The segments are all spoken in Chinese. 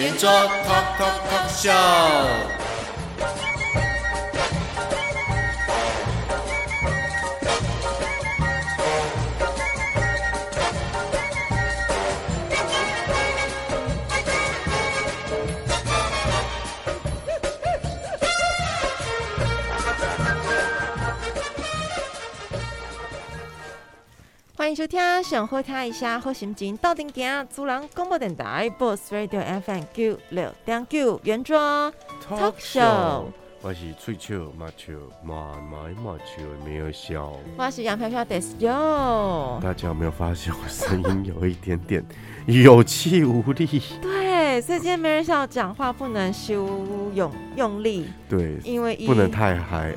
圆桌 Talk Talk Talk Show。欢迎收听，想好听一下好心情，到顶点，主人广播电台，Boss Radio FM 九六点九，原装 Talk Show。我是吹球、马笑、马买马笑，没有笑。我是杨飘飘的哟。大家有没有发现我声音有一点点有气无力？对，所以今天没人笑，讲话不能修用用力。对，因为不能太嗨。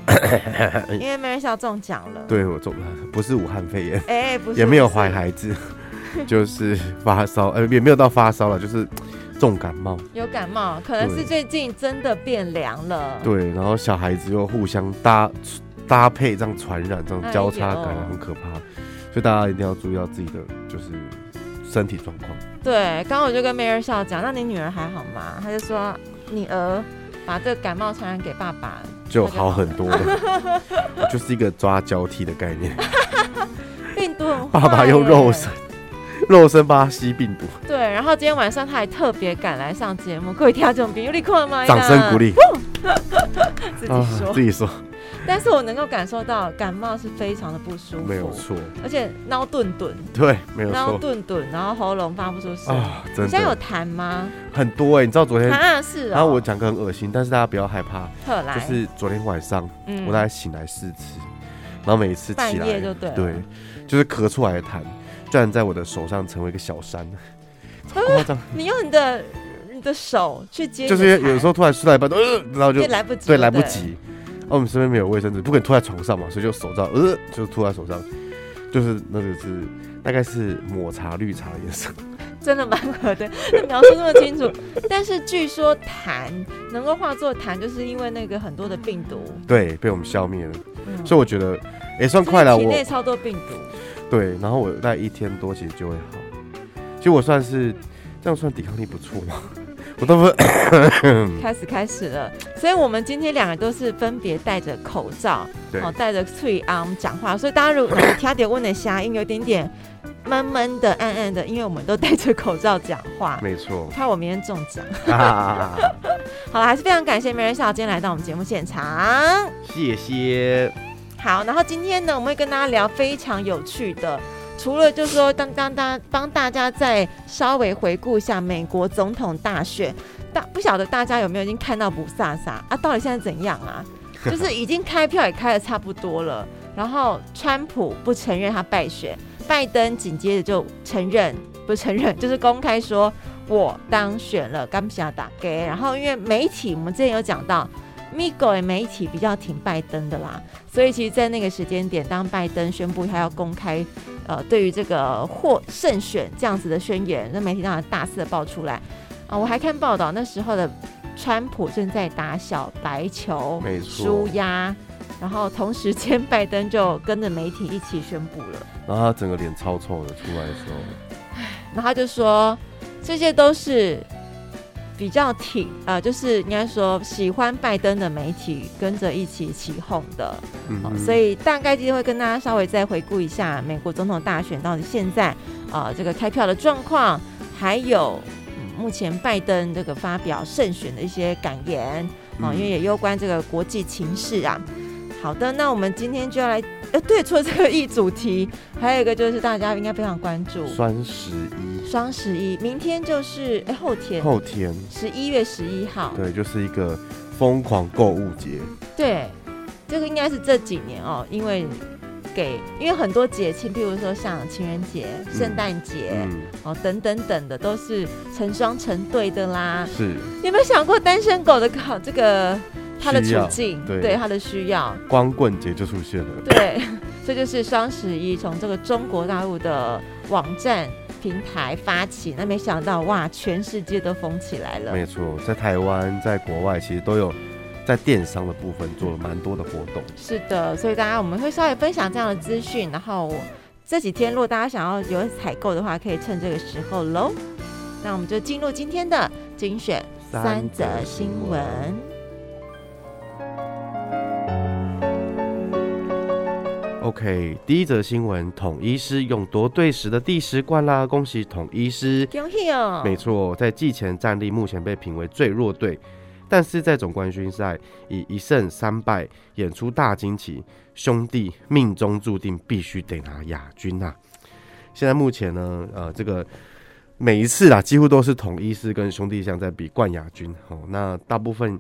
因为没人笑中奖了。对，我中了，不是武汉肺炎，哎、欸，不是，也没有怀孩子，就是发烧，呃，也没有到发烧了，就是重感冒。有感冒，可能是最近真的变凉了。对，然后小孩子又互相搭搭配，这样传染，这样交叉感染很可怕，所以大家一定要注意到自己的就是身体状况。对，刚刚我就跟梅尔笑讲，那你女儿还好吗？他就说，你儿把这个感冒传染给爸爸，就好很多了。就是一个抓交替的概念，病毒很，爸爸用肉身，肉身帮他吸病毒。对，然后今天晚上他还特别赶来上节目，各位听众朋友，你看了吗？掌声鼓励，自己说，啊、自己说。但是我能够感受到感冒是非常的不舒服，没有错，而且闹顿顿，对，没有错，闹顿顿，然后喉咙发不出声啊，真的。你现在有痰吗？很多哎、欸，你知道昨天啊是、喔，然后我讲个很恶心，但是大家不要害怕，特来就是昨天晚上，嗯、我大概醒来四次，然后每一次起来就对，对，就是咳出来的痰，居然在我的手上成为一个小山，超夸张、啊。你用你的你的手去接，就是有时候突然出来一半，呃，然后就来不及，对，来不及。哦、我们身边没有卫生纸，不可以吐在床上嘛，所以就手上，呃，就吐在手上，就是那个是大概是抹茶绿茶的颜色，真的蛮可的，描述那么清楚。但是据说痰能够化作痰，就是因为那个很多的病毒，对，被我们消灭了、嗯，所以我觉得也算快了。我体内超多病毒，对，然后我大概一天多其实就会好，其实我算是这样算抵抗力不错嘛。我都不 开始开始了，所以我们今天两个都是分别戴着口罩，哦，戴着翠安讲话，所以大家如果听点问的声音有点点闷闷的、暗暗的，因为我们都戴着口罩讲话，没错，怕我明天中奖。好了，还是非常感谢梅人笑今天来到我们节目现场，谢谢。好，然后今天呢，我们会跟大家聊非常有趣的。除了就是说，当当当帮大家再稍微回顾一下美国总统大选，大不晓得大家有没有已经看到不萨萨啊？到底现在怎样啊？就是已经开票也开的差不多了，然后川普不承认他败选，拜登紧接着就承认不承认，就是公开说我当选了，刚下打给。然后因为媒体，我们之前有讲到，美国的媒体比较挺拜登的啦，所以其实，在那个时间点，当拜登宣布他要公开。呃，对于这个获胜选这样子的宣言，那媒体当然大肆的爆出来啊！我还看报道，那时候的川普正在打小白球，没错，纾压，然后同时间拜登就跟着媒体一起宣布了，然后他整个脸超臭的出来的时候，然后他就说这些都是。比较挺啊、呃，就是应该说喜欢拜登的媒体跟着一起起哄的、嗯哦，所以大概今天会跟大家稍微再回顾一下美国总统大选到底现在啊、呃、这个开票的状况，还有、嗯、目前拜登这个发表胜选的一些感言啊、哦，因为也攸关这个国际情势啊。好的，那我们今天就要来，呃，对，除了这个一主题，还有一个就是大家应该非常关注。双十一。双十一，明天就是哎、欸、后天，后天。十一月十一号，对，就是一个疯狂购物节。对，这个应该是这几年哦，因为给，因为很多节庆，譬如说像情人节、圣诞节哦等等等的，都是成双成对的啦。是，你有没有想过单身狗的考这个他的处境？对，对他的需要，光棍节就出现了。对，这就是双十一从这个中国大陆的网站平台发起，那没想到哇，全世界都疯起来了。没错，在台湾，在国外其实都有。在电商的部分做了蛮多的活动，是的，所以大家我们会稍微分享这样的资讯，然后这几天如果大家想要有采购的话，可以趁这个时候喽。那我们就进入今天的精选三则新闻。OK，第一则新闻：统一师勇夺队史的第十冠啦！恭喜统一师！恭喜哦！没错，在季前战力目前被评为最弱队。但是在总冠军赛以一胜三败演出大惊奇，兄弟命中注定必须得拿亚军呐、啊！现在目前呢，呃，这个每一次啊，几乎都是统一师跟兄弟象在比冠亚军哦。那大部分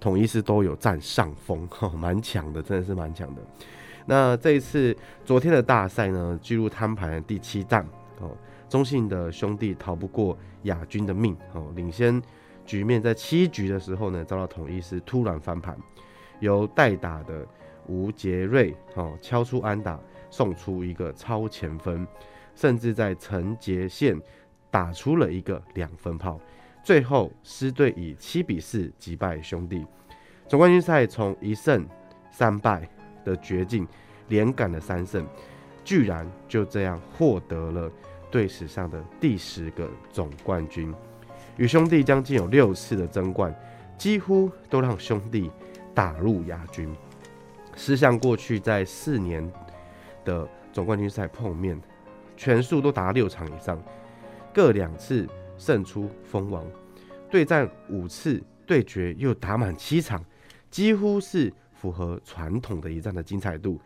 统一师都有占上风，哦，蛮强的，真的是蛮强的。那这一次昨天的大赛呢，进入摊牌的第七战哦，中信的兄弟逃不过亚军的命哦，领先。局面在七局的时候呢，遭到统一狮突然翻盘，由代打的吴杰瑞哦敲出安打，送出一个超前分，甚至在陈杰线打出了一个两分炮，最后狮队以七比四击败兄弟，总冠军赛从一胜三败的绝境连赶了三胜，居然就这样获得了队史上的第十个总冠军。与兄弟将近有六次的争冠，几乎都让兄弟打入亚军。狮象过去在四年的总冠军赛碰面，全数都打六场以上，各两次胜出封王。对战五次对决又打满七场，几乎是符合传统的一战的精彩度。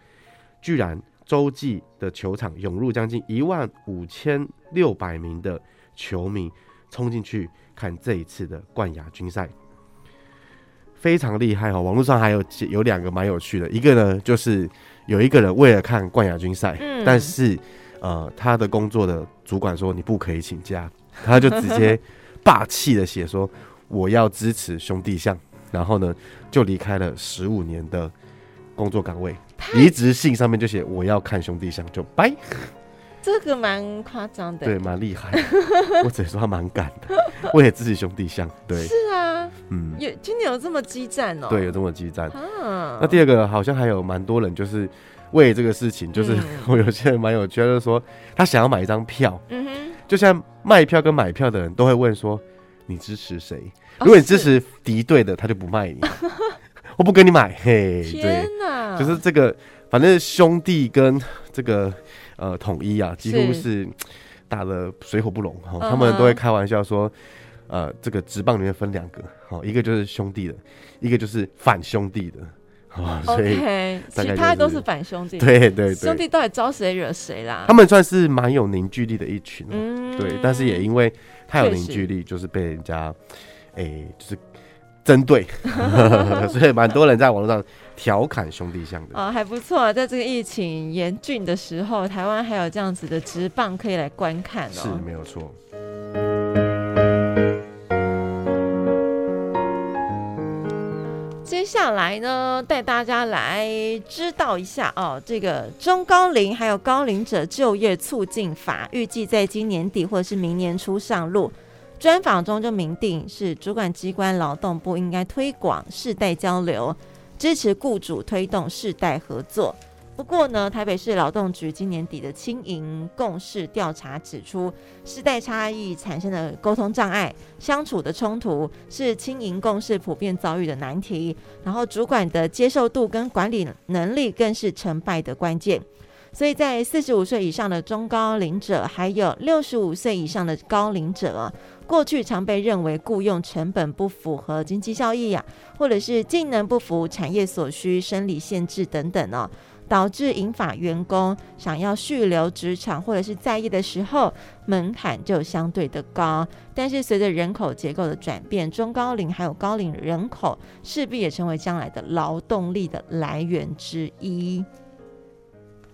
居然洲际的球场涌入将近一万五千六百名的球迷。冲进去看这一次的冠亚军赛，非常厉害哦！网络上还有有两个蛮有趣的，一个呢就是有一个人为了看冠亚军赛，嗯、但是呃他的工作的主管说你不可以请假，他就直接 霸气的写说我要支持兄弟象，然后呢就离开了十五年的工作岗位，离职信上面就写我要看兄弟相，就拜。这个蛮夸张的，对，蛮厉害的。我只能说他蛮敢的，为了自己兄弟相。对，是啊，嗯，有今年有这么激战哦？对，有这么激战。啊，那第二个好像还有蛮多人，就是为这个事情，就是 我有些人蛮有趣，就是说他想要买一张票，嗯哼，就像卖票跟买票的人都会问说，你支持谁？如果你支持敌对的，他就不卖你，我不跟你买。嘿，天哪，就是这个，反正兄弟跟这个。呃，统一啊，几乎是打的水火不容哈。他们都会开玩笑说，呃，这个职棒里面分两个，哈，一个就是兄弟的，一个就是反兄弟的，啊，所以其他都是反兄弟。对对对，兄弟到底招谁惹谁啦？他们算是蛮有凝聚力的一群，嗯，对，但是也因为太有凝聚力，就是被人家，哎，就是。针对，所以蛮多人在网络上调侃兄弟象的啊，还不错啊。在这个疫情严峻的时候，台湾还有这样子的直棒可以来观看哦，是没有错。接下来呢，带大家来知道一下哦，这个中高龄还有高龄者就业促进法，预计在今年底或者是明年初上路。专访中就明定，是主管机关劳动部应该推广世代交流，支持雇主推动世代合作。不过呢，台北市劳动局今年底的青银共事调查指出，世代差异产生的沟通障碍、相处的冲突，是青银共事普遍遭遇的难题。然后，主管的接受度跟管理能力更是成败的关键。所以在四十五岁以上的中高龄者，还有六十五岁以上的高龄者，过去常被认为雇佣成本不符合经济效益呀，或者是技能不符产业所需、生理限制等等哦，导致银发员工想要续留职场或者是在意的时候，门槛就相对的高。但是随着人口结构的转变，中高龄还有高龄人口势必也成为将来的劳动力的来源之一。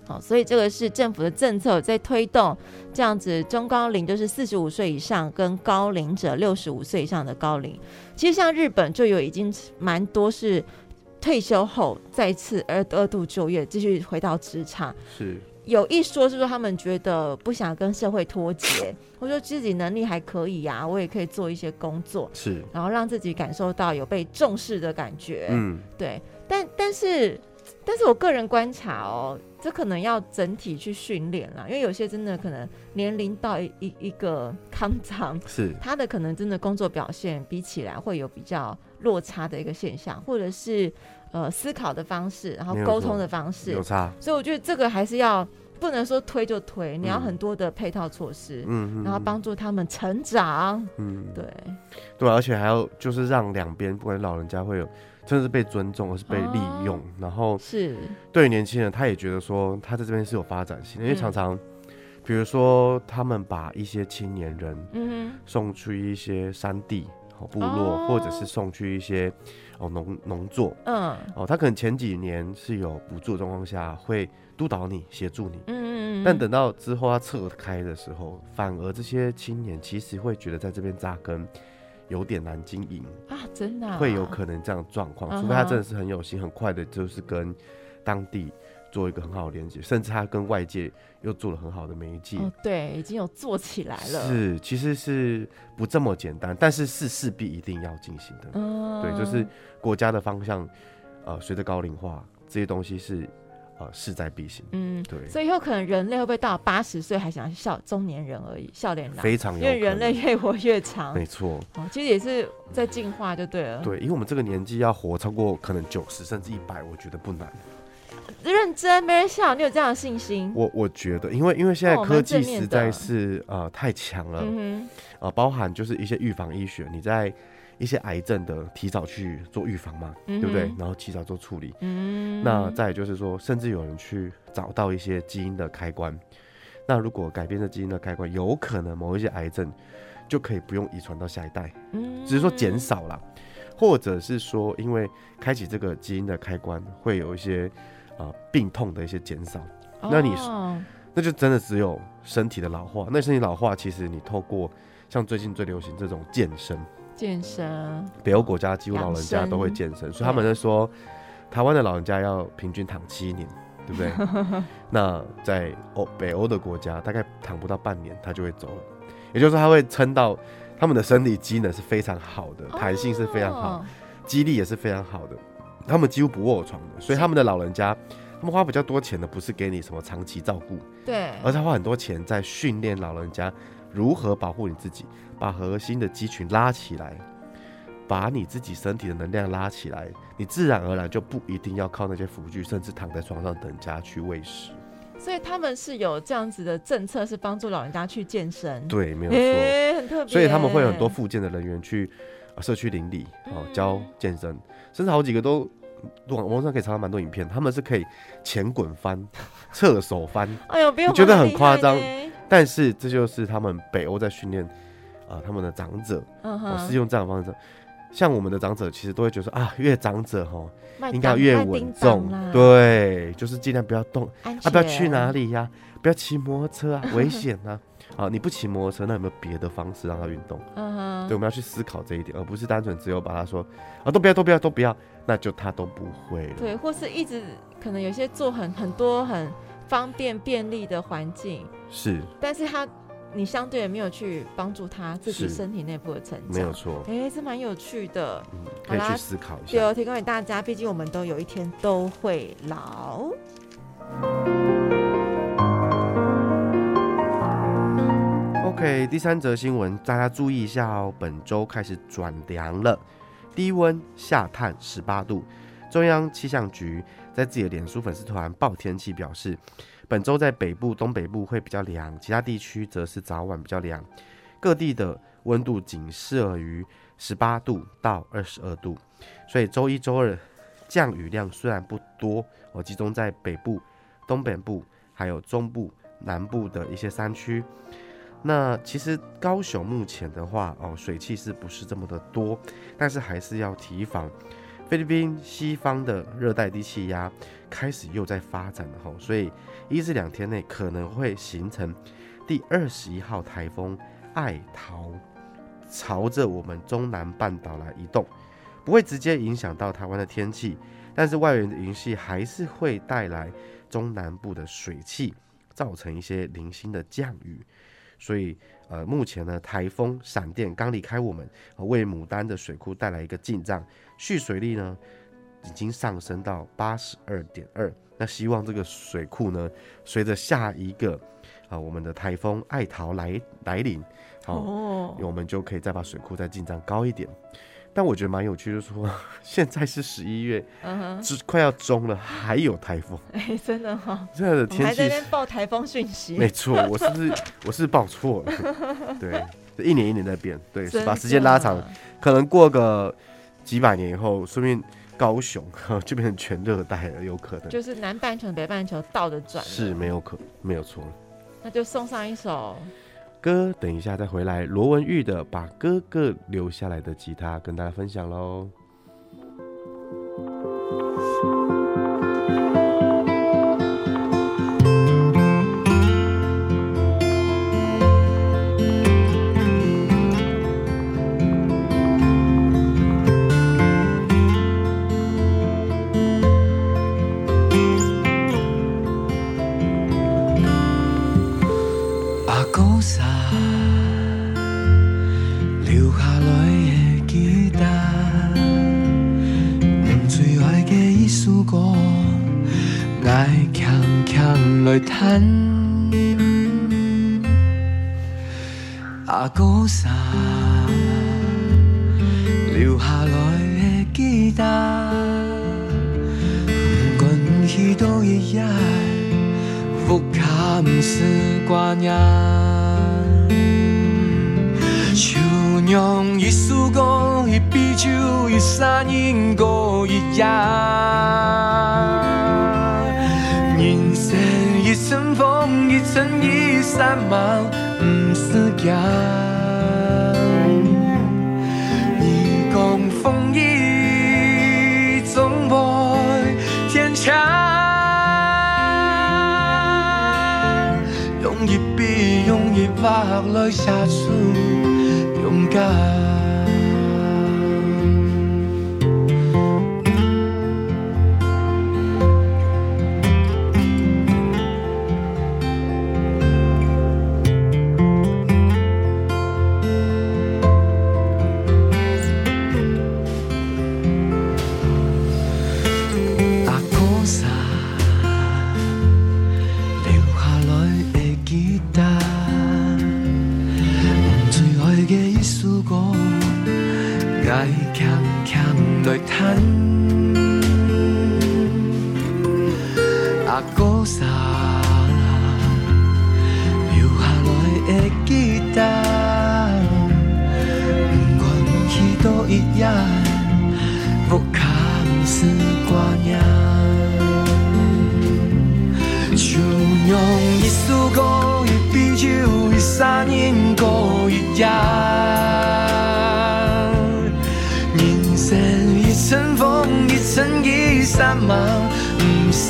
好，所以这个是政府的政策在推动这样子中高龄，就是四十五岁以上跟高龄者六十五岁以上的高龄。其实像日本就有已经蛮多是退休后再次二二度就业，继续回到职场。是有一说是说他们觉得不想跟社会脱节，或者说自己能力还可以呀、啊，我也可以做一些工作，是，然后让自己感受到有被重视的感觉。嗯，对，但但是。但是我个人观察哦，这可能要整体去训练啦，因为有些真的可能年龄到一一一个康长，是。他的可能真的工作表现比起来会有比较落差的一个现象，或者是呃思考的方式，然后沟通的方式。有差，所以我觉得这个还是要不能说推就推，你要很多的配套措施，嗯，然后帮助他们成长，嗯，对，对，而且还要就是让两边不管老人家会有。真的是被尊重，而是被利用。哦、然后是。对于年轻人，他也觉得说他在这边是有发展性因为常常，比如说他们把一些青年人，嗯送去一些山地、部落，哦、或者是送去一些哦农农作，嗯，哦，他可能前几年是有补助的状况下，会督导你、协助你，嗯，但等到之后他撤开的时候，反而这些青年其实会觉得在这边扎根。有点难经营啊，真的、啊、会有可能这样状况，除非他真的是很有心，很快的，就是跟当地做一个很好的连接，甚至他跟外界又做了很好的媒介。哦，对，已经有做起来了。是，其实是不这么简单，但是是势必一定要进行的。嗯，对，就是国家的方向，呃，随着高龄化，这些东西是。呃，势在必行。嗯，对，所以以后可能人类会不会到八十岁还想笑中年人而已，笑脸男？非常有，因为人类越活越长。没错。哦，其实也是在进化就对了。对，因为我们这个年纪要活超过可能九十甚至一百，我觉得不难。认真，没人笑，你有这样的信心？我我觉得，因为因为现在科技实在是、哦、呃太强了。嗯哼。呃，包含就是一些预防医学，你在。一些癌症的提早去做预防嘛，嗯、对不对？然后提早做处理。嗯，那再就是说，甚至有人去找到一些基因的开关。那如果改变这基因的开关，有可能某一些癌症就可以不用遗传到下一代。嗯，只是说减少了，或者是说，因为开启这个基因的开关，会有一些啊、呃、病痛的一些减少。哦、那你那就真的只有身体的老化。那身体老化，其实你透过像最近最流行这种健身。健身，北欧国家几乎老人家都会健身，所以他们在说，台湾的老人家要平均躺七年，对不对？那在欧北欧的国家，大概躺不到半年，他就会走了。也就是说，他会撑到他们的身体机能是非常好的，弹性是非常好，肌力也是非常好的，他们几乎不卧床的。所以他们的老人家，他们花比较多钱的，不是给你什么长期照顾，对，而他花很多钱在训练老人家如何保护你自己。把核心的肌群拉起来，把你自己身体的能量拉起来，你自然而然就不一定要靠那些辅具，甚至躺在床上等人家去喂食。所以他们是有这样子的政策，是帮助老人家去健身。对，没有错，欸，很特别。所以他们会有很多附健的人员去社区邻里哦教健身，甚至好几个都网网上可以查到蛮多影片，他们是可以前滚翻、侧手翻，哎呦，你觉得很夸张，但是这就是他们北欧在训练。啊，他们的长者，我、uh 是用这样的方式，像我们的长者，其实都会觉得说啊，越长者哈，应该要越稳重，对，就是尽量不要动，啊，不要去哪里呀、啊，不要骑摩托车啊，危险啊，啊，你不骑摩托车，那有没有别的方式让他运动？对，我们要去思考这一点，而不是单纯只有把他说啊，都不要，都不要，都不要，那就他都不会了。对，或是一直可能有些做很很多很方便便利的环境，是，但是他。你相对也没有去帮助他自己身体内部的成长，没有错。哎、欸，这蛮有趣的，嗯，可以去思考一下。对，提供给大家，毕竟我们都有一天都会老。OK，第三则新闻，大家注意一下哦，本周开始转凉了，低温下探十八度。中央气象局在自己的脸书粉丝团报天气表示。本周在北部、东北部会比较凉，其他地区则是早晚比较凉。各地的温度仅设于十八度到二十二度，所以周一、周二降雨量虽然不多，我集中在北部、东北部还有中部、南部的一些山区。那其实高雄目前的话，哦，水汽是不是这么的多？但是还是要提防。菲律宾西方的热带低气压开始又在发展了吼，所以一至两天内可能会形成第二十一号台风爱桃，朝着我们中南半岛来移动，不会直接影响到台湾的天气，但是外围的云系还是会带来中南部的水汽，造成一些零星的降雨。所以，呃，目前呢，台风闪电刚离开我们，为牡丹的水库带来一个进账，蓄水率呢已经上升到八十二点二。那希望这个水库呢，随着下一个啊、呃，我们的台风爱桃来来临，好、哦，我们就可以再把水库再进账高一点。但我觉得蛮有趣，就是说 现在是十一月，嗯哼，快要中了，还有台风，哎、欸，真的哈、哦，现在的天气，还在那边报台风讯息，没错，我是不是我是报错了？对，一年一年在变，对，是把时间拉长，可能过个几百年以后，说不定高雄就变成全热带了，有可能，就是南半球北半球倒着转，是没有可没有错，那就送上一首。歌，等一下再回来。罗文玉的《把哥哥留下来的吉他》跟大家分享喽。阿哥啥留下来的记得，不管去到一夜，复卡不是挂念。就让一束光，一杯酒，一山一过一夜。人生一阵风一阵雨散漫不思量，你共风雨总会天桥，用一笔，用一画来写出勇敢。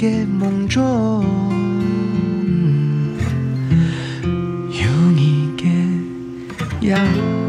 爱的梦中有你的样。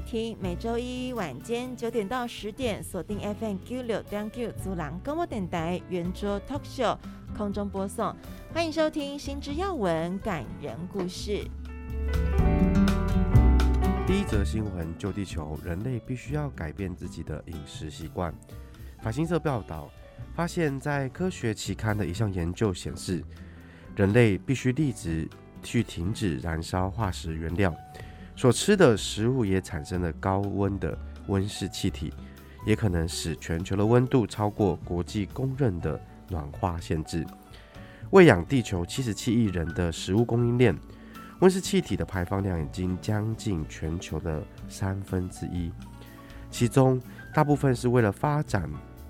听，每周一晚间九点到十点，锁定 FM 九六点九，祖朗广播电台圆桌 Talk Show 空中播送，欢迎收听新知要闻感人故事。第一则新闻：救地球，人类必须要改变自己的饮食习惯。法新社报道，发现，在科学期刊的一项研究显示，人类必须立即去停止燃烧化石原料。所吃的食物也产生了高温的温室气体，也可能使全球的温度超过国际公认的暖化限制。喂养地球七十七亿人的食物供应链，温室气体的排放量已经将近全球的三分之一，其中大部分是为了发展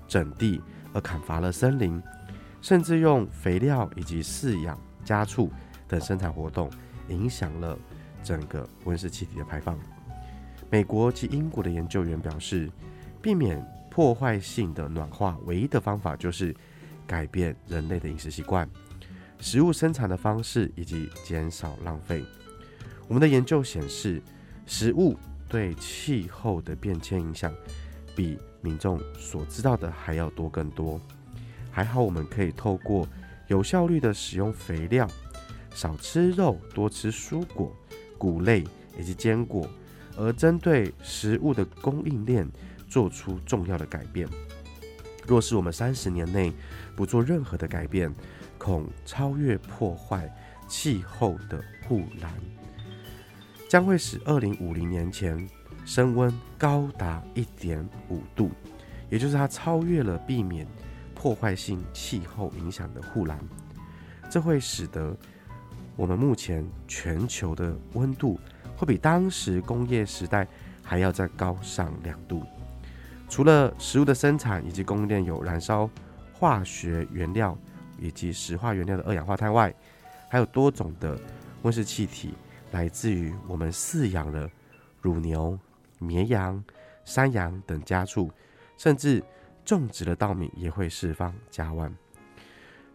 整地而砍伐了森林，甚至用肥料以及饲养家畜等生产活动，影响了。整个温室气体的排放，美国及英国的研究员表示，避免破坏性的暖化，唯一的方法就是改变人类的饮食习惯、食物生产的方式以及减少浪费。我们的研究显示，食物对气候的变迁影响比民众所知道的还要多更多。还好，我们可以透过有效率的使用肥料，少吃肉，多吃蔬果。谷类以及坚果，而针对食物的供应链做出重要的改变。若是我们三十年内不做任何的改变，恐超越破坏气候的护栏，将会使二零五零年前升温高达一点五度，也就是它超越了避免破坏性气候影响的护栏，这会使得。我们目前全球的温度会比当时工业时代还要再高上两度。除了食物的生产以及供应链有燃烧化学原料以及石化原料的二氧化碳外，还有多种的温室气体来自于我们饲养了乳牛、绵羊、山羊等家畜，甚至种植的稻米也会释放甲烷。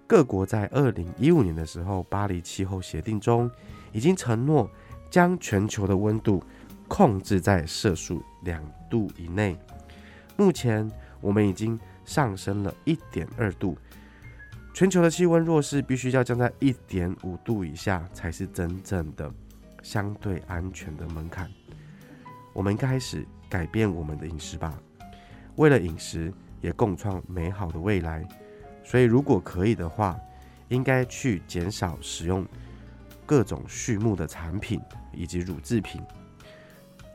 各国在二零一五年的时候，巴黎气候协定中已经承诺将全球的温度控制在摄氏两度以内。目前我们已经上升了一点二度，全球的气温若是必须要降在一点五度以下，才是真正的相对安全的门槛。我们开始改变我们的饮食吧，为了饮食，也共创美好的未来。所以，如果可以的话，应该去减少使用各种畜牧的产品以及乳制品，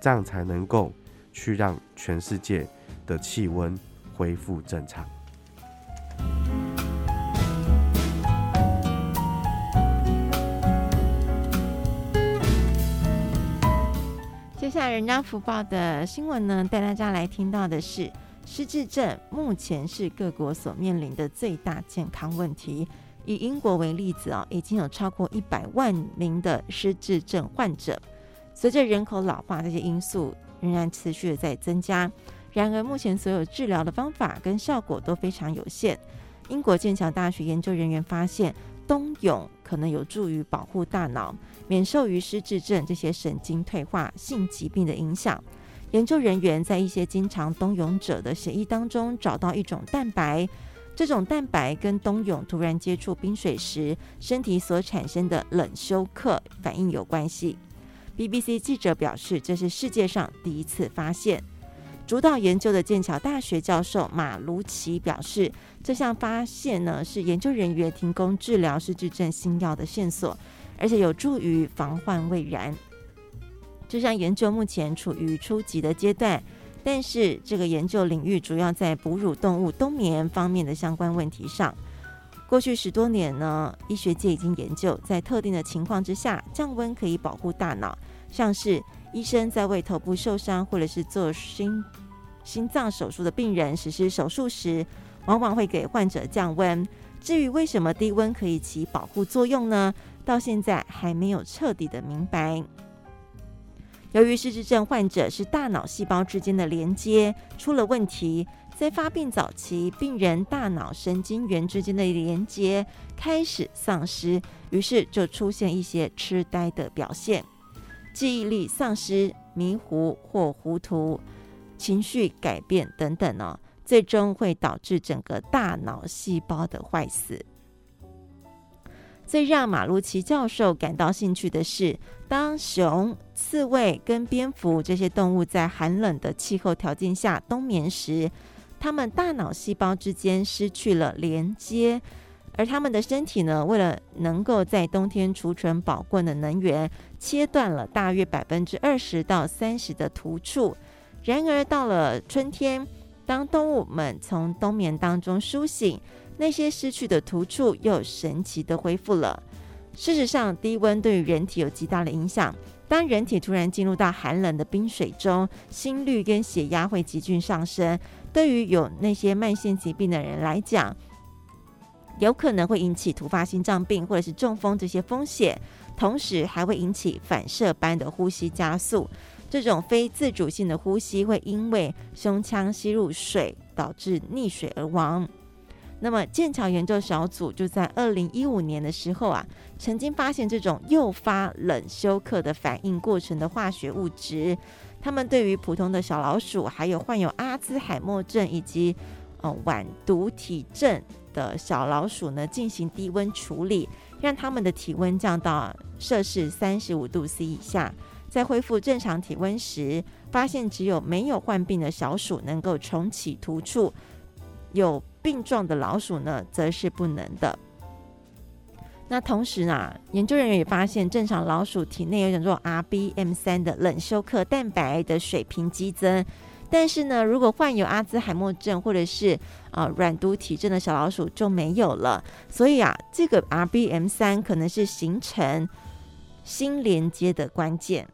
这样才能够去让全世界的气温恢复正常。接下来，人家福报的新闻呢，带大家来听到的是。失智症目前是各国所面临的最大健康问题。以英国为例子啊，已经有超过一百万名的失智症患者。随着人口老化，这些因素仍然持续的在增加。然而，目前所有治疗的方法跟效果都非常有限。英国剑桥大学研究人员发现，冬泳可能有助于保护大脑，免受于失智症这些神经退化性疾病的影响。研究人员在一些经常冬泳者的血液当中找到一种蛋白，这种蛋白跟冬泳突然接触冰水时身体所产生的冷休克反应有关系。BBC 记者表示，这是世界上第一次发现。主导研究的剑桥大学教授马卢奇表示，这项发现呢是研究人员提供治疗失智症新药的线索，而且有助于防患未然。这项研究目前处于初级的阶段，但是这个研究领域主要在哺乳动物冬眠方面的相关问题上。过去十多年呢，医学界已经研究在特定的情况之下降温可以保护大脑，像是医生在为头部受伤或者是做心心脏手术的病人实施手术时，往往会给患者降温。至于为什么低温可以起保护作用呢？到现在还没有彻底的明白。由于失智症患者是大脑细胞之间的连接出了问题，在发病早期，病人大脑神经元之间的连接开始丧失，于是就出现一些痴呆的表现，记忆力丧失、迷糊或糊涂、情绪改变等等哦，最终会导致整个大脑细胞的坏死。最让马鲁奇教授感到兴趣的是，当熊、刺猬跟蝙蝠这些动物在寒冷的气候条件下冬眠时，它们大脑细胞之间失去了连接，而它们的身体呢，为了能够在冬天储存宝贵的能源，切断了大约百分之二十到三十的突触。然而到了春天，当动物们从冬眠当中苏醒，那些失去的突触又神奇地恢复了。事实上，低温对于人体有极大的影响。当人体突然进入到寒冷的冰水中，心率跟血压会急剧上升。对于有那些慢性疾病的人来讲，有可能会引起突发心脏病或者是中风这些风险，同时还会引起反射般的呼吸加速。这种非自主性的呼吸会因为胸腔吸入水，导致溺水而亡。那么，剑桥研究小组就在二零一五年的时候啊，曾经发现这种诱发冷休克的反应过程的化学物质。他们对于普通的小老鼠，还有患有阿兹海默症以及呃晚毒体症的小老鼠呢，进行低温处理，让他们的体温降到摄氏三十五度 C 以下。在恢复正常体温时，发现只有没有患病的小鼠能够重启突触，有病状的老鼠呢，则是不能的。那同时呢，研究人员也发现，正常老鼠体内有种叫做 RBM 三的冷休克蛋白的水平激增，但是呢，如果患有阿兹海默症或者是啊软毒体症的小老鼠就没有了。所以啊，这个 RBM 三可能是形成新连接的关键。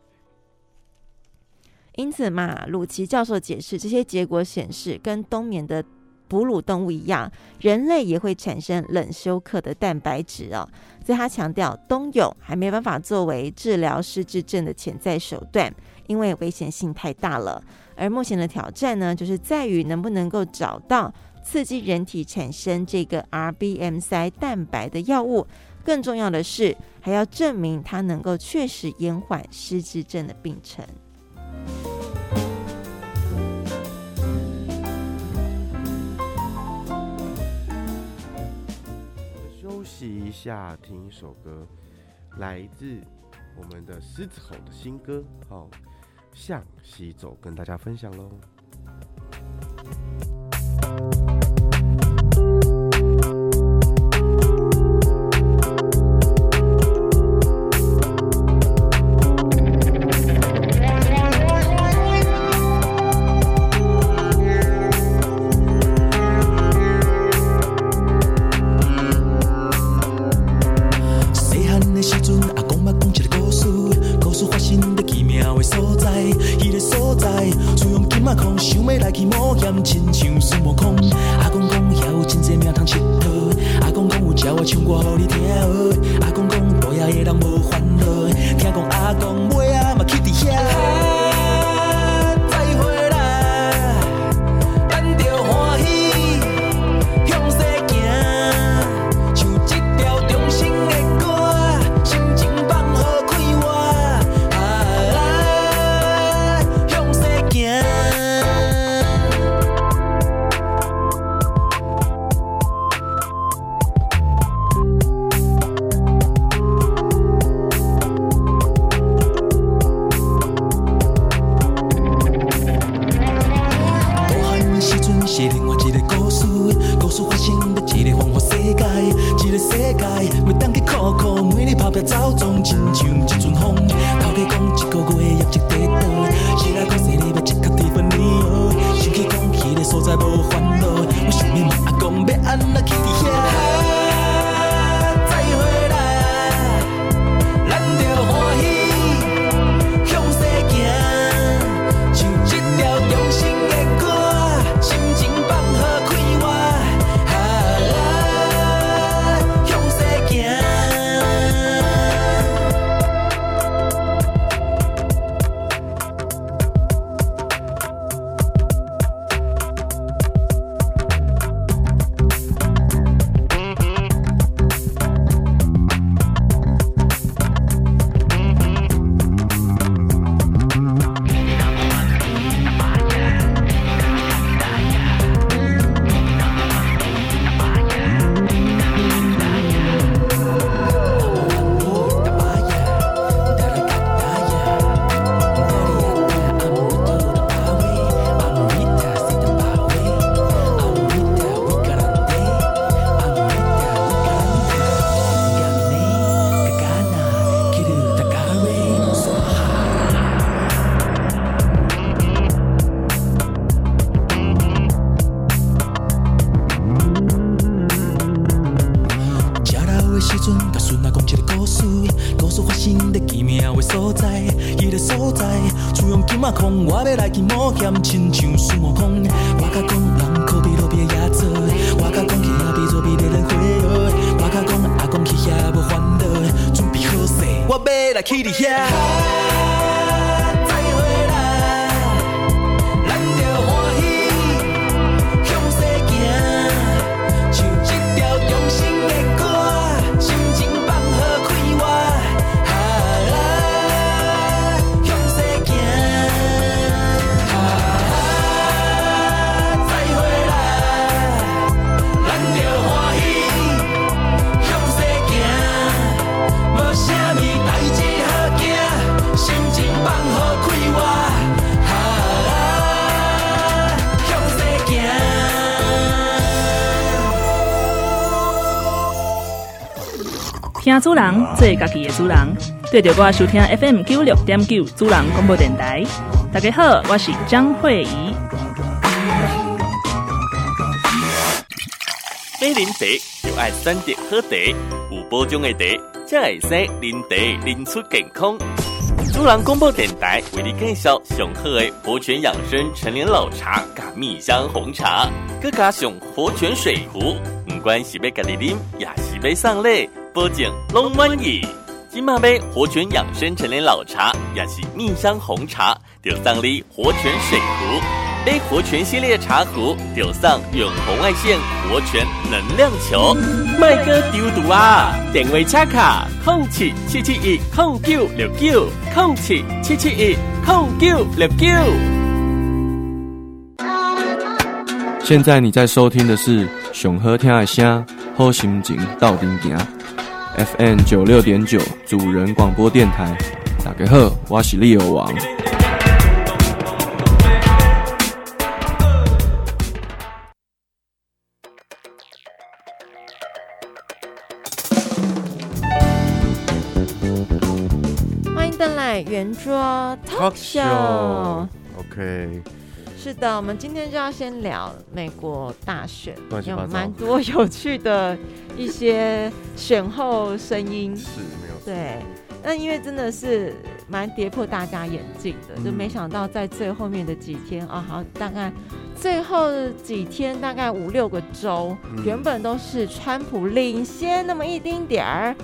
因此嘛，鲁奇教授解释，这些结果显示，跟冬眠的哺乳动物一样，人类也会产生冷休克的蛋白质哦。所以他强调，冬泳还没办法作为治疗失智症的潜在手段，因为危险性太大了。而目前的挑战呢，就是在于能不能够找到刺激人体产生这个 RBM3 蛋白的药物。更重要的是，还要证明它能够确实延缓失智症的病程。洗一下，听一首歌，来自我们的狮子吼的新歌，好，向西走，跟大家分享喽。所在，伊个所在，厝用金仔空，我要来去冒险，亲像孙悟空。我甲讲，人可比路边野草，我甲讲，去遐比做比猎人花。我甲讲，阿公去遐无烦恼，准备好势，我要来去你遐。听主人，做家己的主人。对着我收听 FM 九六点九主人广播电台。大家好，我是张慧仪。买啉茶就爱选择好茶，有保障的茶才会使啉茶啉出健康。主人广播电台为你介绍上好的活泉养生陈年老茶加蜜香红茶，佮加上活泉水壶，不管是要家己啉，也是要送礼。保证拢满意，今马杯活泉养生陈年老茶，也是蜜香红茶，就送你活泉水壶，杯活泉系列茶壶，就送远红外线活泉能量球。麦哥丢毒啊！电话插卡：空七七七一空九六九空七七七一空九六九。现在你在收听的是熊和听爱声，好心情到顶行。FM 九六点九主人广播电台，大家好，我是利友王。欢迎登来圆桌 Talk Show。OK。是的，我们今天就要先聊美国大选，有蛮多有趣的一些选后声音。是没有对，那因为真的是蛮跌破大家眼镜的，嗯、就没想到在最后面的几天啊，好，大概最后几天大概五六个州，嗯、原本都是川普领先那么一丁点儿。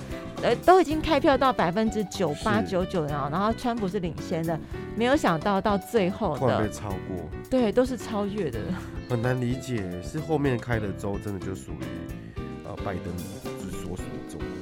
呃，都已经开票到百分之九八九九了，然后川普是领先的，没有想到到最后的。被超过，对，都是超越的，很难理解，是后面开的州真的就属于呃拜登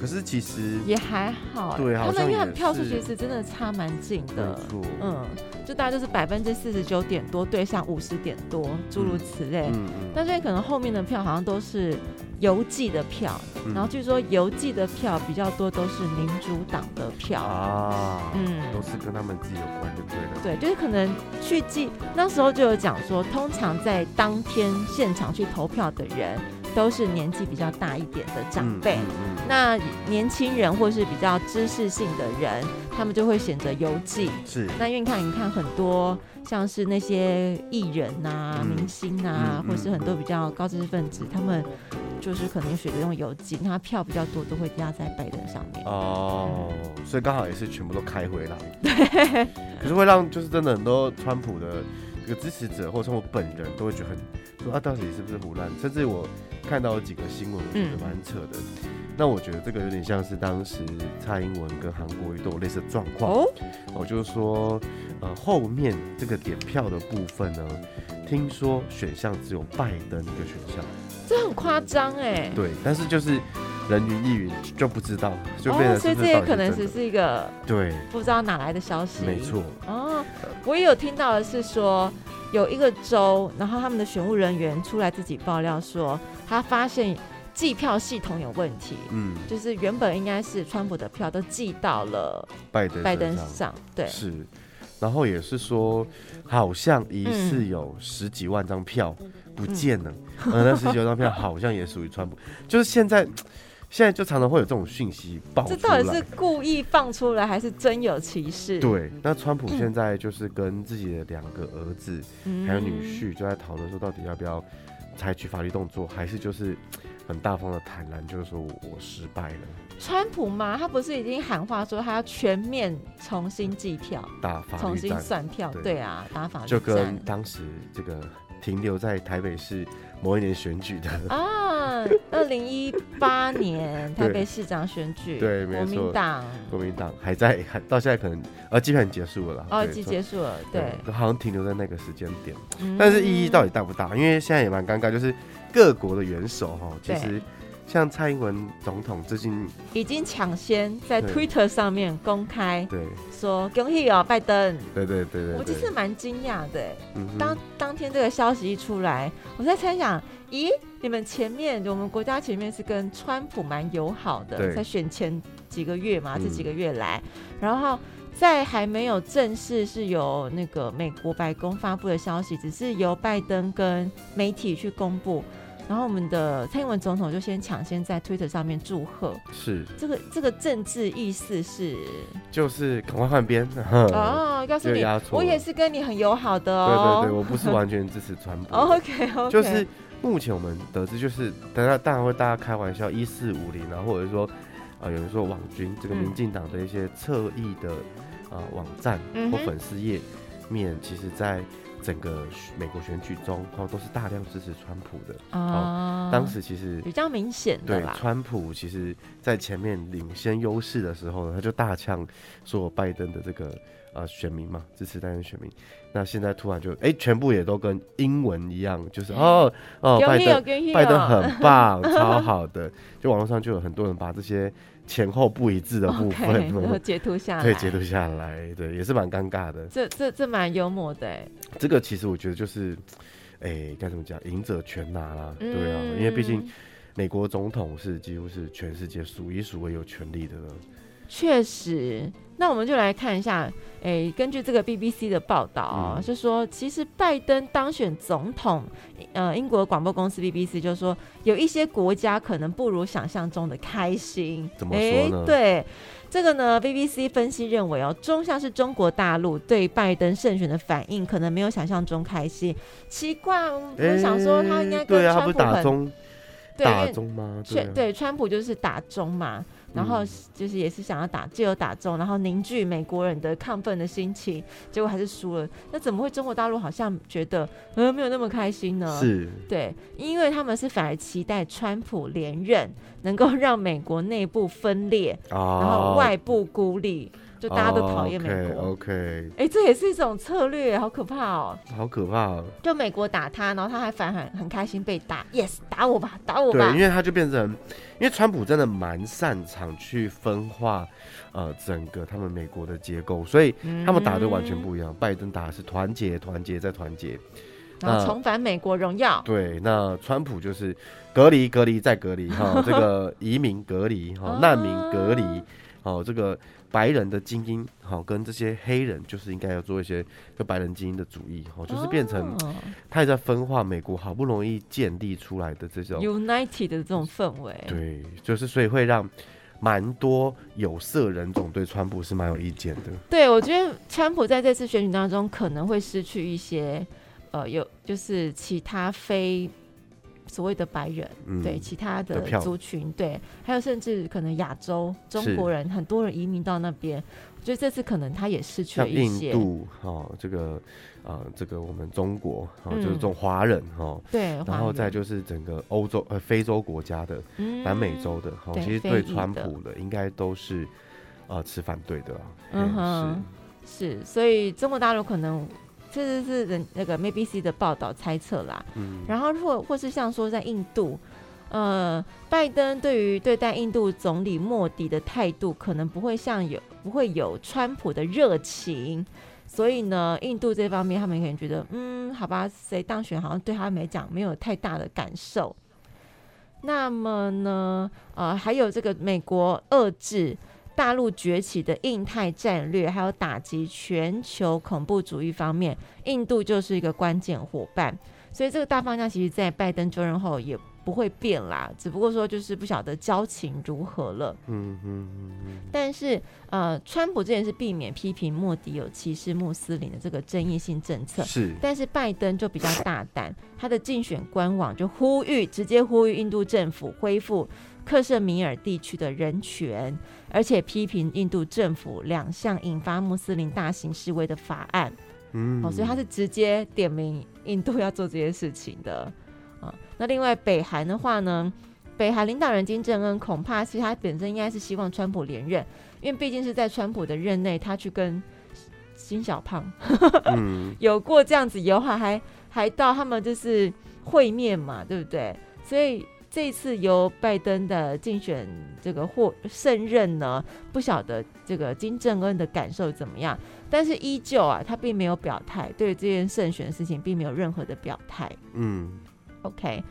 可是其实也还好，对，他们因为票数其实真的差蛮近的，嗯，就大概就是百分之四十九点多对上五十点多，诸如此类，嗯嗯，但是可能后面的票好像都是。邮寄的票，然后据说邮寄的票比较多，都是民主党的票。啊，嗯，都是跟他们自己有关的，对的。对，就是可能去寄，那时候就有讲说，通常在当天现场去投票的人，都是年纪比较大一点的长辈。那年轻人或是比较知识性的人，他们就会选择邮寄。是。那因为你看，你看很多像是那些艺人啊、嗯、明星啊，嗯嗯、或是很多比较高知识分子，他们。就是可能选择用邮寄，他票比较多，都会压在拜登上面。哦，嗯、所以刚好也是全部都开回来。对。可是会让就是真的很多川普的这个支持者，或者说我本人都会觉得很说啊，到底是不是胡乱？甚至我看到有几个新闻，我觉得蛮扯的。嗯、那我觉得这个有点像是当时蔡英文跟韩国瑜都有类似的状况。哦。我就是说，呃，后面这个点票的部分呢，听说选项只有拜登一个选项。这很夸张哎，对，但是就是人云亦云，就不知道，就变成、哦、所以这也可能只是一个对不知道哪来的消息，没错哦。我也有听到的是说，有一个州，然后他们的选务人员出来自己爆料说，他发现计票系统有问题，嗯，就是原本应该是川普的票都寄到了拜登拜登上，对，是，然后也是说，好像疑似有十几万张票。嗯。不见了，嗯，那十几万张票好像也属于川普，就是现在，现在就常常会有这种讯息爆出来，这到底是故意放出来，还是真有其事？对，那川普现在就是跟自己的两个儿子还有女婿就在讨论说，到底要不要采取法律动作，还是就是很大方的坦然，就是说我我失败了。川普吗？他不是已经喊话说他要全面重新计票，打法重新算票？对对啊，打法就跟当时这个停留在台北市某一年选举的啊，二零一八年台北市长选举，对，没错，国民党，国民党还在，还 到现在可能呃，基本上结束了啦，哦，已经结束了，对，对。好像停留在那个时间点，嗯，但是意义到底大不大？因为现在也蛮尴尬，就是各国的元首哈，其实。像蔡英文总统最近已经抢先在 Twitter 上面公开对。说恭喜哦拜登，对对对对，我其实蛮惊讶的。嗯、当当天这个消息一出来，我在猜想，咦，你们前面我们国家前面是跟川普蛮友好的，在选前几个月嘛，这几个月来，嗯、然后在还没有正式是由那个美国白宫发布的消息，只是由拜登跟媒体去公布。然后我们的蔡英文总统就先抢先在 Twitter 上面祝贺，是。这个这个政治意思是，就是赶快换边。哦，告诉你，我也是跟你很友好的哦，对对对，我不是完全支持川普，OK OK，就是目前我们得知就是，大家当然会大家开玩笑一四五零啊，或者是说啊、呃、有人说网军这个民进党的一些侧翼的啊、呃、网站或粉丝页面，其实在。整个美国选举中，哦，都是大量支持川普的。哦，当时其实比较明显的对，川普其实在前面领先优势的时候呢，他就大呛说拜登的这个呃选民嘛，支持拜登选民。那现在突然就哎，全部也都跟英文一样，就是哦哦，拜登拜登很棒，超好的。就网络上就有很多人把这些。前后不一致的部分，然后截图下来，对，截图下来，对，也是蛮尴尬的。这这这蛮幽默的，这个其实我觉得就是，哎，该怎么讲，赢者全拿啦，嗯、对啊，因为毕竟美国总统是几乎是全世界数一数二有权力的了。确实，那我们就来看一下，诶、欸，根据这个 BBC 的报道啊、就说其实拜登当选总统，呃，英国广播公司 BBC 就说有一些国家可能不如想象中的开心。怎么说呢？欸、对，这个呢，BBC 分析认为哦、喔，中像是中国大陆对拜登胜选的反应可能没有想象中开心。奇怪，我们想说他应该跟川普很、欸、对打中吗？对，对，川普就是打中嘛。然后就是也是想要打，借由打中，然后凝聚美国人的亢奋的心情，结果还是输了。那怎么会中国大陆好像觉得呃没有那么开心呢？是，对，因为他们是反而期待川普连任，能够让美国内部分裂，哦、然后外部孤立。就大家都讨厌美国，OK，哎、欸，这也是一种策略，好可怕哦，好可怕哦。就美国打他，然后他还反而很很开心被打，Yes，打我吧，打我吧。对，因为他就变成，因为川普真的蛮擅长去分化，呃，整个他们美国的结构，所以他们打的完全不一样。嗯、拜登打的是团结，团结再团结，然后重返美国荣耀。对，那川普就是隔离，隔离再隔离，哈，这个 移民隔离，哈，难民隔离，哦，这个。白人的精英，好，跟这些黑人就是应该要做一些跟白人精英的主义，好，就是变成他也在分化美国好不容易建立出来的这种 United 的这种氛围。对，就是所以会让蛮多有色人种对川普是蛮有意见的。对，我觉得川普在这次选举当中可能会失去一些，呃，有就是其他非。所谓的白人，嗯、对其他的族群，对，还有甚至可能亚洲中国人，很多人移民到那边，我觉得这次可能他也失去了一些。印度，哦，这个，呃，这个我们中国，哦，嗯、就是这种华人，哦，对，然后再就是整个欧洲，呃，非洲国家的，嗯、南美洲的，哦，其实对川普的应该都是，呃，持反对的，嗯哼，是，是，所以中国大陆可能。这是人那个 Maybe C 的报道猜测啦，嗯，然后或或是像说在印度，呃，拜登对于对待印度总理莫迪的态度，可能不会像有不会有川普的热情，所以呢，印度这方面他们可能觉得，嗯，好吧，谁当选好像对他们来讲没有太大的感受。那么呢，呃，还有这个美国遏制。大陆崛起的印太战略，还有打击全球恐怖主义方面，印度就是一个关键伙伴。所以这个大方向，其实，在拜登就任后也不会变啦。只不过说，就是不晓得交情如何了。嗯嗯嗯。但是，呃，川普之前是避免批评莫迪有歧视穆斯林的这个争议性政策。是。但是拜登就比较大胆，他的竞选官网就呼吁，直接呼吁印度政府恢复。克什米尔地区的人权，而且批评印度政府两项引发穆斯林大型示威的法案。嗯，哦，所以他是直接点名印度要做这些事情的。啊，那另外北韩的话呢，北韩领导人金正恩恐怕其实他本身应该是希望川普连任，因为毕竟是在川普的任内，他去跟金小胖嗯 有过这样子友好，还还到他们就是会面嘛，对不对？所以这次由拜登的竞选这个获胜任呢，不晓得这个金正恩的感受怎么样，但是依旧啊，他并没有表态，对这件胜选的事情并没有任何的表态。嗯 OK，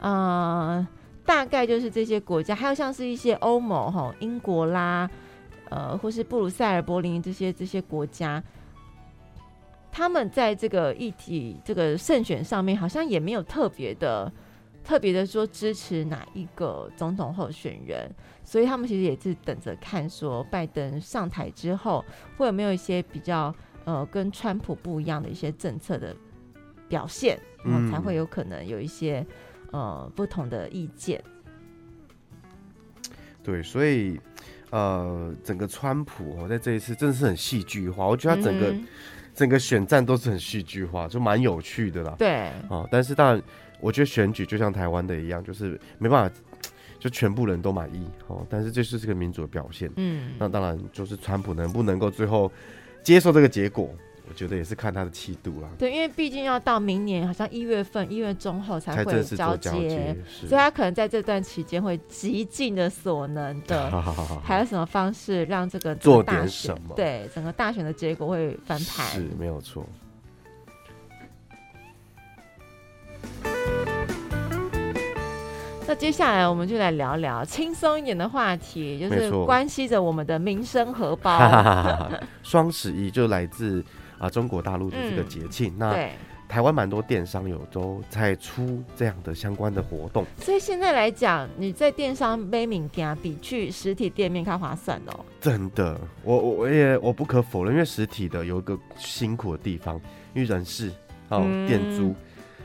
呃，大概就是这些国家，还有像是一些欧盟哈，英国啦，呃，或是布鲁塞尔、柏林这些这些国家，他们在这个议题、这个胜选上面，好像也没有特别的、特别的说支持哪一个总统候选人，所以他们其实也是等着看，说拜登上台之后，会有没有一些比较呃跟川普不一样的一些政策的表现。然后才会有可能有一些、嗯、呃不同的意见。对，所以呃，整个川普哦，在这一次真的是很戏剧化。我觉得他整个、嗯、整个选战都是很戏剧化，就蛮有趣的啦。对，哦，但是当然，我觉得选举就像台湾的一样，就是没办法，就全部人都满意哦。但是这是这个民主的表现。嗯，那当然就是川普能不能够最后接受这个结果。我觉得也是看他的气度啦。对，因为毕竟要到明年，好像一月份、一月中后才会交接，所以他可能在这段期间会极尽的所能的，还有什么方式让这个做点什么？对，整个大选的结果会翻盘，是没有错。那接下来我们就来聊聊轻松一点的话题，就是关系着我们的民生荷包。双十一就来自。啊，中国大陆的这个节庆，嗯、那台湾蛮多电商有都在出这样的相关的活动，所以现在来讲，你在电商买物件比去实体店面更划算哦。真的，我我我也我不可否认，因为实体的有一个辛苦的地方，因为人事哦，嗯、店租，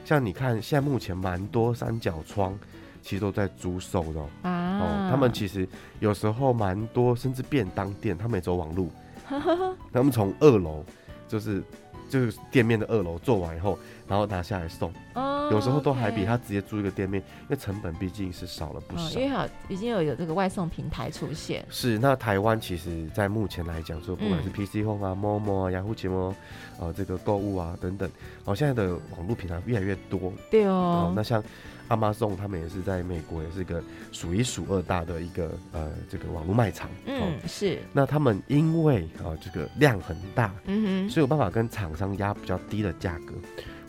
像你看现在目前蛮多三角窗其实都在租售的哦，啊、哦，他们其实有时候蛮多，甚至便当店他们也走网路，他们从二楼。就是就是店面的二楼做完以后，然后拿下来送，哦、有时候都还比他直接租一个店面，因为成本毕竟是少了不少。哦、因为好已经有有这个外送平台出现。是，那台湾其实，在目前来讲，说不管是 PC Home 啊、Momo 啊、雅虎奇摩啊、这个购物啊等等，哦，现在的网络平台越来越多。对哦。哦那像。Amazon 他们也是在美国，也是个数一数二大的一个呃这个网络卖场。嗯，哦、是。那他们因为啊、呃、这个量很大，嗯哼，所以有办法跟厂商压比较低的价格，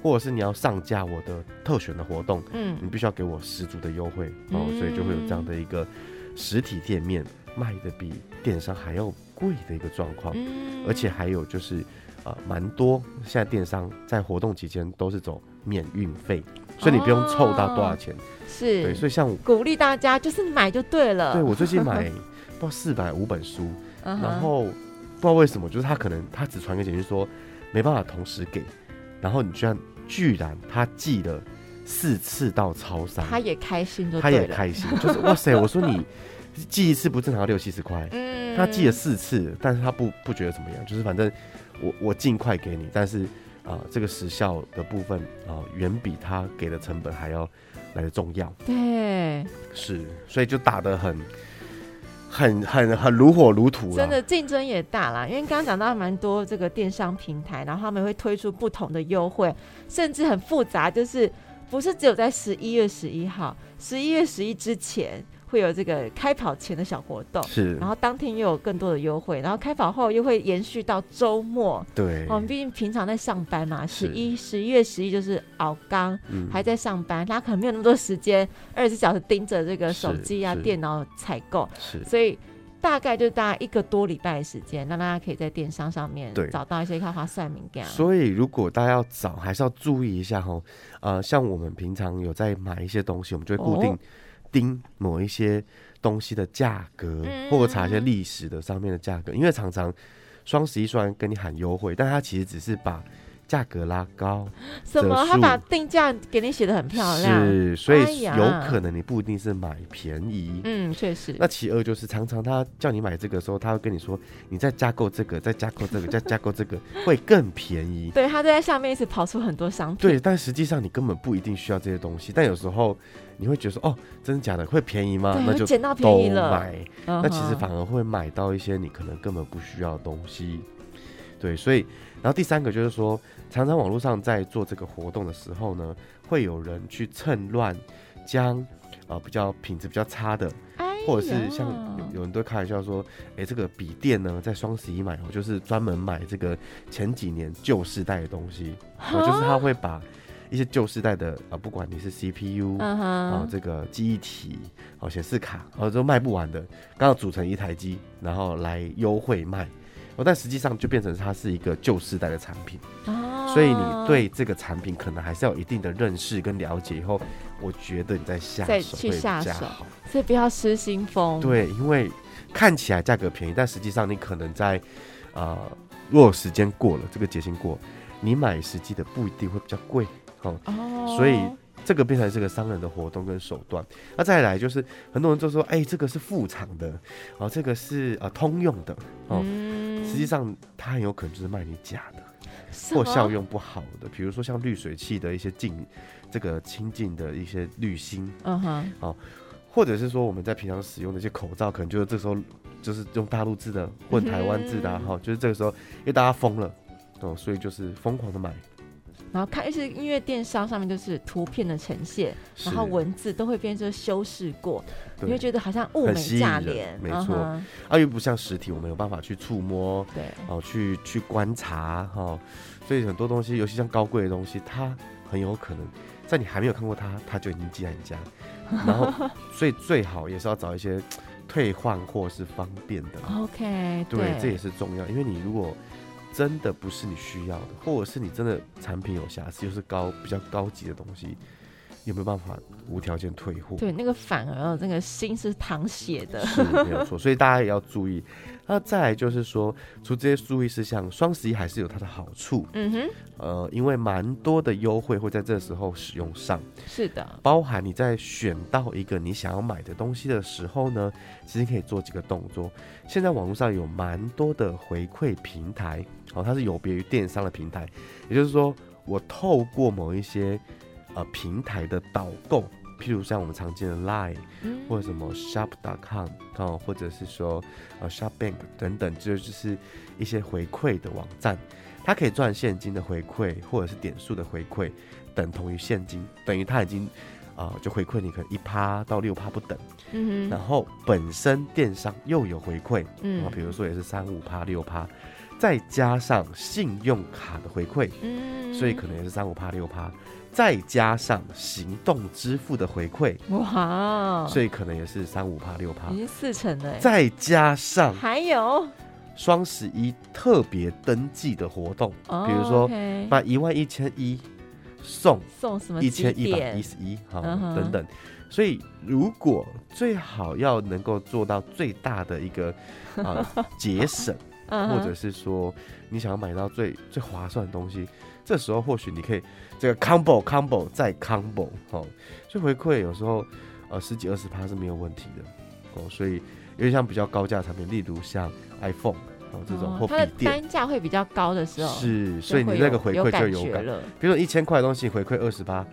或者是你要上架我的特选的活动，嗯，你必须要给我十足的优惠哦，嗯、所以就会有这样的一个实体店面卖的比电商还要贵的一个状况。嗯，而且还有就是啊蛮、呃、多现在电商在活动期间都是走免运费。所以你不用凑到多少钱，哦、是。对，所以像我鼓励大家就是买就对了。对，我最近买 不知道四百五本书，然后不知道为什么，就是他可能他只传个简讯说没办法同时给，然后你居然居然他寄了四次到超商，他也开心他也开心，就是哇塞，我说你寄一次不正常要六七十块，嗯，他寄了四次，但是他不不觉得怎么样，就是反正我我尽快给你，但是。啊、呃，这个时效的部分啊，远、呃、比他给的成本还要来的重要。对，是，所以就打得很、很、很、很如火如荼。真的竞争也大啦，因为刚刚讲到蛮多这个电商平台，然后他们会推出不同的优惠，甚至很复杂，就是不是只有在十一月十一号、十一月十一之前。会有这个开跑前的小活动，是，然后当天又有更多的优惠，然后开跑后又会延续到周末。对，我们毕竟平常在上班嘛，十一十一月十一就是熬刚，嗯、还在上班，他可能没有那么多时间二十四小时盯着这个手机啊、电脑采购，是，所以大概就大概一个多礼拜的时间，让大家可以在电商上面找到一些开花算命这样。所以如果大家要找，还是要注意一下哈，呃，像我们平常有在买一些东西，我们就会固定、哦。盯某一些东西的价格，或者查一些历史的上面的价格，因为常常双十一虽然跟你喊优惠，但它其实只是把价格拉高，什么？他把定价给你写的很漂亮，是，所以有可能你不一定是买便宜。嗯，确实。那其二就是常常他叫你买这个的时候，他会跟你说，你再加购这个，再加购这个，再加购这个 会更便宜。对，他就在下面一直跑出很多商品。对，但实际上你根本不一定需要这些东西。但有时候你会觉得说，哦，真的假的？会便宜吗？那就捡到便宜都了买。那其实反而会买到一些你可能根本不需要的东西。对，所以然后第三个就是说，常常网络上在做这个活动的时候呢，会有人去趁乱将啊、呃、比较品质比较差的。哎或者是像有有人都开玩笑说，哎、这个笔电呢，在双十一买我，就是专门买这个前几年旧世代的东西，我，就是他会把一些旧世代的啊，不管你是 CPU 啊，这个记忆体哦，显示卡哦，都卖不完的，刚好组成一台机，然后来优惠卖，哦，但实际上就变成它是一个旧世代的产品。哦，所以你对这个产品可能还是要有一定的认识跟了解，以后我觉得你再下再手会比去下手较好。所以不要失心疯。对，因为看起来价格便宜，但实际上你可能在啊、呃，如果时间过了，这个节庆过，你买实际的不一定会比较贵哦。哦，所以这个变成是个商人的活动跟手段。那再来就是很多人就说，哎、欸，这个是副厂的，哦，这个是呃通用的哦。嗯，实际上它很有可能就是卖你假的。或效用不好的，比如说像滤水器的一些净，这个清净的一些滤芯，嗯哼，哦，或者是说我们在平常使用的一些口罩，可能就是这时候就是用大陆制的混台湾制的哈、就是这个时候因为大家疯了哦，所以就是疯狂的买，然后看，就是音乐电商上面就是图片的呈现，然后文字都会变成修饰过，你会觉得好像物美价廉，人没错。嗯啊，又不像实体，我们有办法去触摸，对，哦，去去观察哈、哦，所以很多东西，尤其像高贵的东西，它很有可能在你还没有看过它，它就已经寄在你家，然后 所以最好也是要找一些退换货是方便的。OK，对，这也是重要，因为你如果真的不是你需要的，或者是你真的产品有瑕疵，又是高比较高级的东西，有没有办法无条件退货？对，那个反而那个心是淌血的，是没有错，所以大家也要注意。那再来就是说，除这些注意事项，双十一还是有它的好处。嗯哼，呃，因为蛮多的优惠会在这时候使用上，是的，包含你在选到一个你想要买的东西的时候呢，其实可以做几个动作。现在网络上有蛮多的回馈平台，哦，它是有别于电商的平台，也就是说，我透过某一些呃平台的导购。譬如像我们常见的 Line，或者什么 Shop.com 哦，或者是说呃 ShopBank 等等，这就是一些回馈的网站，它可以赚现金的回馈，或者是点数的回馈，等同于现金，等于它已经啊、呃、就回馈你可能一趴到六趴不等。嗯，然后本身电商又有回馈，嗯啊，比如说也是三五趴六趴，再加上信用卡的回馈，嗯，所以可能也是三五趴六趴。再加上行动支付的回馈，哇，所以可能也是三五趴六趴，已经四成了。再加上还有？双十一特别登记的活动，哦比如说买一万一千一送送什么一千一百一十一，好嗯哼。等等。所以如果最好要能够做到最大的一个啊节省，嗯或者是说你想要买到最最划算的东西。这时候或许你可以这个 combo combo 再 combo 哦，所以回馈有时候呃十几二十趴是没有问题的哦，所以有点像比较高价产品，例如像 iPhone 哦这种、它的单，价会比较高的时候，是，所以你那个回馈就有感。有感觉了。比如说一千块的东西回馈二十八，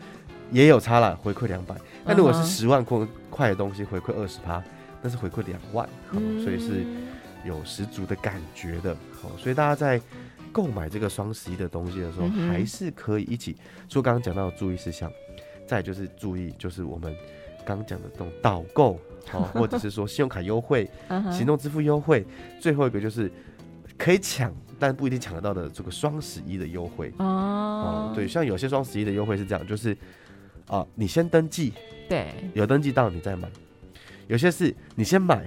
也有差了，回馈两百。那如果是十万块块的东西回馈二十趴，那是回馈两万、哦，所以是有十足的感觉的。好、哦，所以大家在。购买这个双十一的东西的时候，嗯、还是可以一起。除刚刚讲到的注意事项，再就是注意，就是我们刚讲的这种导购，好，或者是说信用卡优惠、行动支付优惠。最后一个就是可以抢，但不一定抢得到的这个双十一的优惠哦，哦。对，像有些双十一的优惠是这样，就是啊，你先登记，对，有登记到你再买。有些是你先买，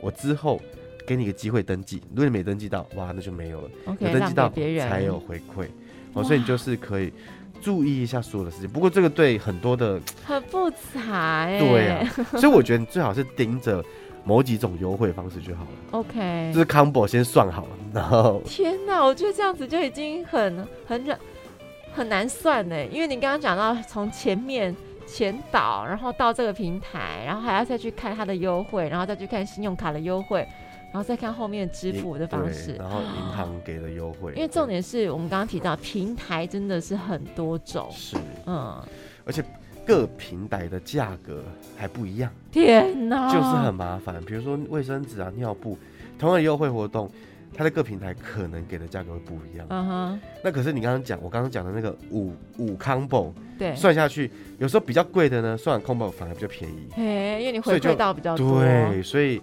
我之后。给你个机会登记，如果你没登记到，哇，那就没有了。Okay, 有登记到才有回馈，哦，所以你就是可以注意一下所有的事情。不过这个对很多的很复杂哎，对啊，所以我觉得你最好是盯着某几种优惠方式就好了。OK，就是 combo 先算好了，然后天哪，我觉得这样子就已经很很软。很难算呢，因为你刚刚讲到从前面前导，然后到这个平台，然后还要再去看它的优惠，然后再去看信用卡的优惠，然后再看后面支付的方式，然后银行给的优惠。因为重点是我们刚刚提到平台真的是很多种，是，嗯，而且各平台的价格还不一样，天哪，就是很麻烦。比如说卫生纸啊、尿布，同样的优惠活动。它的各平台可能给的价格会不一样。嗯哼。那可是你刚刚讲，我刚刚讲的那个五五 combo，对，算下去有时候比较贵的呢，算 combo 反而比较便宜。嘿，因为你回馈到比较多。对，所以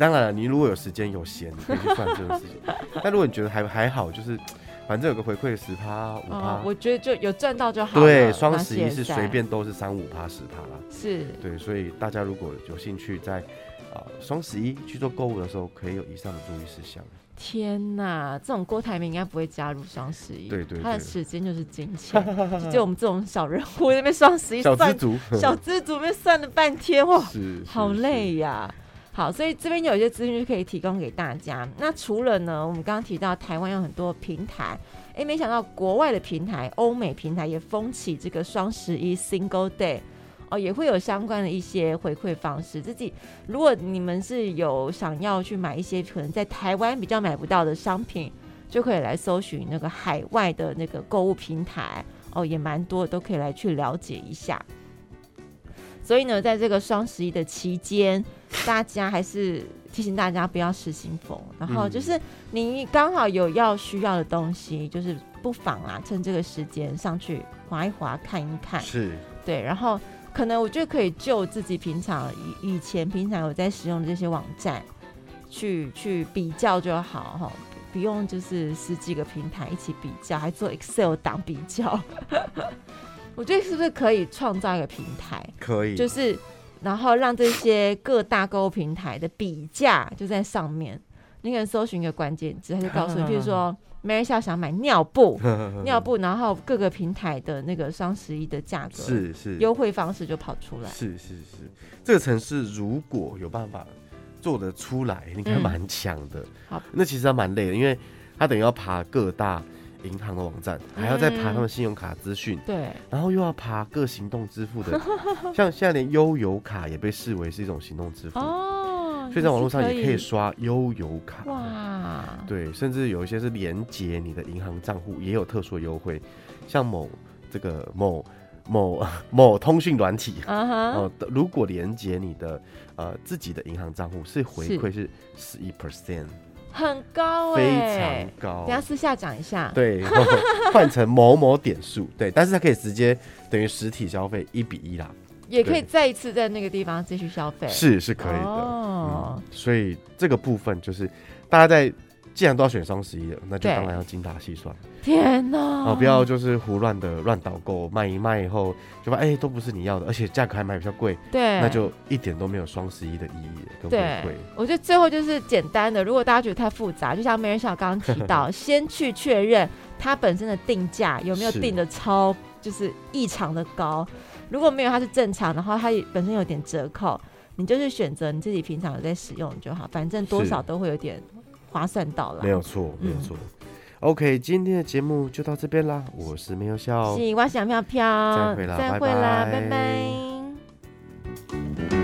当然了，你如果有时间有闲，你可以去算这个事情。但如果你觉得还还好，就是反正有个回馈十趴五趴，我觉得就有赚到就好。对，双十一是随便都是三五趴十趴啦。是。对，所以大家如果有兴趣在啊双十一去做购物的时候，可以有以上的注意事项。天呐，这种郭台铭应该不会加入双十一，对对，对，他的时间就是金钱，就我们这种小人物那边双十一，小知足，小知足那边算了半天，哇，好累呀。好，所以这边有一些资讯就可以提供给大家。那除了呢，我们刚刚提到台湾有很多平台，哎，没想到国外的平台，欧美平台也风起这个双十一 Single Day。哦，也会有相关的一些回馈方式。自己如果你们是有想要去买一些可能在台湾比较买不到的商品，就可以来搜寻那个海外的那个购物平台。哦，也蛮多，都可以来去了解一下。所以呢，在这个双十一的期间，大家还是提醒大家不要失心疯。然后就是你刚好有要需要的东西，就是不妨啊，趁这个时间上去划一划，看一看。是，对，然后。可能我觉得可以就自己平常以以前平常有在使用的这些网站去去比较就好哈，不用就是十几个平台一起比较，还做 Excel 档比较。我觉得是不是可以创造一个平台？可以，就是然后让这些各大购物平台的比价就在上面，你可能搜寻一个关键字，他就告诉你，比如说。Mary 笑想买尿布，尿布，然后各个平台的那个双十一的价格是是优惠方式就跑出来，是是是，这个城市如果有办法做得出来，你看蛮强的。好、嗯，那其实还蛮累的，因为他等于要爬各大银行的网站，还要再爬他们信用卡资讯，对、嗯，然后又要爬各行动支付的，像现在连悠游卡也被视为是一种行动支付。哦所以在网络上也可以刷悠游卡，哇，对，甚至有一些是连接你的银行账户，也有特殊的优惠，像某这个某某 某通讯软体，哦、uh -huh.，如果连接你的呃自己的银行账户，是回馈是十一 percent，很高，非常高。等下私下讲一下，对，换成某某点数，对，但是它可以直接等于实体消费一比一啦。也可以再一次在那个地方继续消费，是是可以的哦、嗯。所以这个部分就是大家在既然都要选双十一了，那就当然要精打细算。天哪！哦，不要就是胡乱的乱导购，卖一卖以后就发现哎都不是你要的，而且价格还买比较贵，对，那就一点都没有双十一的意义跟回馈。对，我觉得最后就是简单的，如果大家觉得太复杂，就像梅人小刚刚提到，先去确认它本身的定价有没有定的超就是异常的高。如果没有，它是正常，然后它本身有点折扣，你就是选择你自己平常有在使用就好，反正多少都会有点划算到了，没有错，没有错。OK，今天的节目就到这边啦，我是没有笑，我是小飘飘，再会啦，拜拜。